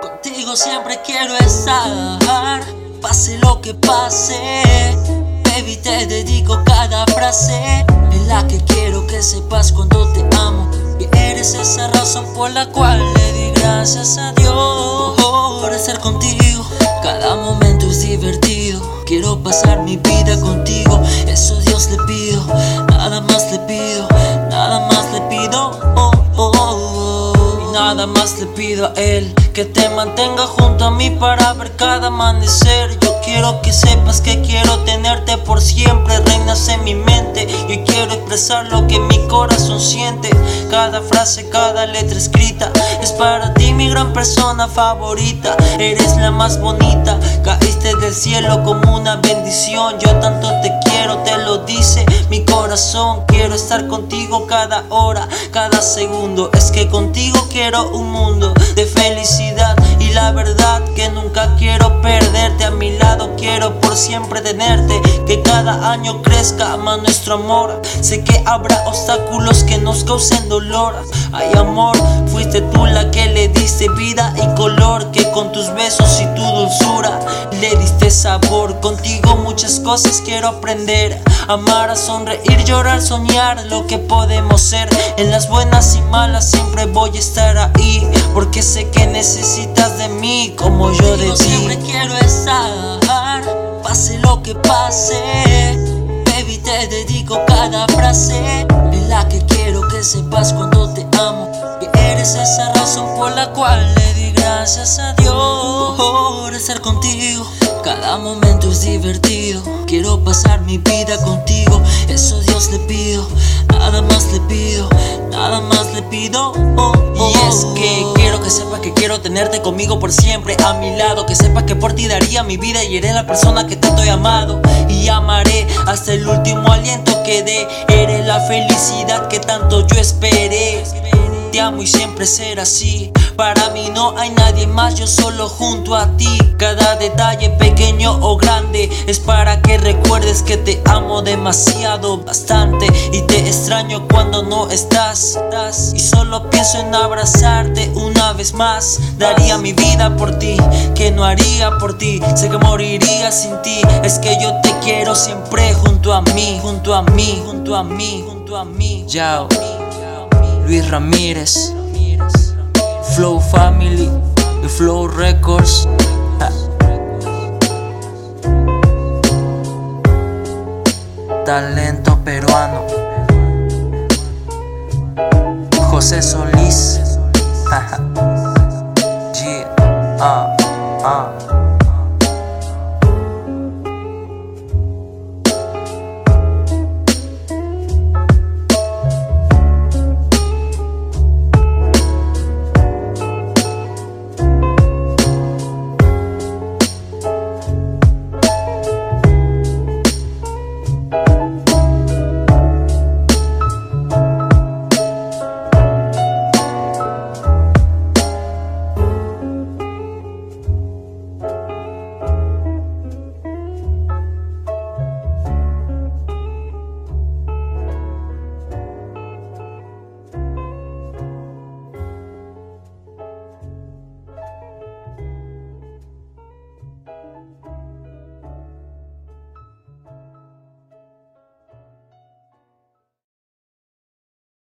Contigo siempre quiero estar, pase lo que pase. Baby, te dedico cada frase en la que quiero que sepas cuando te amo. Y eres esa razón por la cual le di gracias a Dios por estar contigo. Cada momento es divertido. Quiero pasar mi vida contigo. Eso Dios le pido. Nada más le pido. Nada más le pido. Oh, oh, oh. Y nada más le pido a Él que te mantenga junto a mí para ver cada amanecer. Yo quiero que sepas que quiero tenerte por siempre. Reinas en mi mente y quiero expresar lo que mi corazón siente. Cada frase, cada letra escrita es para ti, mi gran persona favorita. Eres la más bonita, caíste del cielo como una bendición. Yo tanto te quiero, te lo dice mi corazón. Quiero estar contigo cada hora, cada segundo. Es que contigo quiero un mundo de felicidad la verdad que nunca quiero perderte a mi lado. Quiero por siempre tenerte, que cada año crezca más nuestro amor. Sé que habrá obstáculos que nos causen dolor. Ay amor, fuiste tú la que le diste vida y color, que con tus besos y tu dulzura le diste sabor. Contigo muchas cosas quiero aprender, amar, a sonreír, llorar, soñar lo que podemos ser. En las buenas y malas siempre voy a estar ahí, porque sé que necesitas de mí como yo de ti. Siempre quiero estar, pase lo que pase. Baby, te dedico cada frase en la que quiero que sepas cuando te amo. Que eres esa razón por la cual le di gracias a Dios por estar contigo. Cada momento es divertido. Quiero pasar mi vida contigo. Eso Dios le pido. Nada más le pido. Nada más le pido. Oh, oh. Y es que quiero que sepas que quiero tenerte conmigo por siempre a mi lado. Que sepas que por ti daría mi vida y eres la persona que tanto he amado. Y amaré hasta el último aliento que dé. Eres la felicidad que tanto yo esperé. Te amo y siempre será así. Para mí no hay nadie más, yo solo junto a ti. Cada detalle pequeño o grande es para que recuerdes que te amo demasiado, bastante. Y te extraño cuando no estás. Y solo pienso en abrazarte una vez más. Daría mi vida por ti, que no haría por ti. Sé que moriría sin ti. Es que yo te quiero siempre junto a mí, junto a mí, junto a mí, junto a mí. Yao. Luis Ramírez, Flow Family y Flow Records. Talento peruano. José Solís. yeah, uh.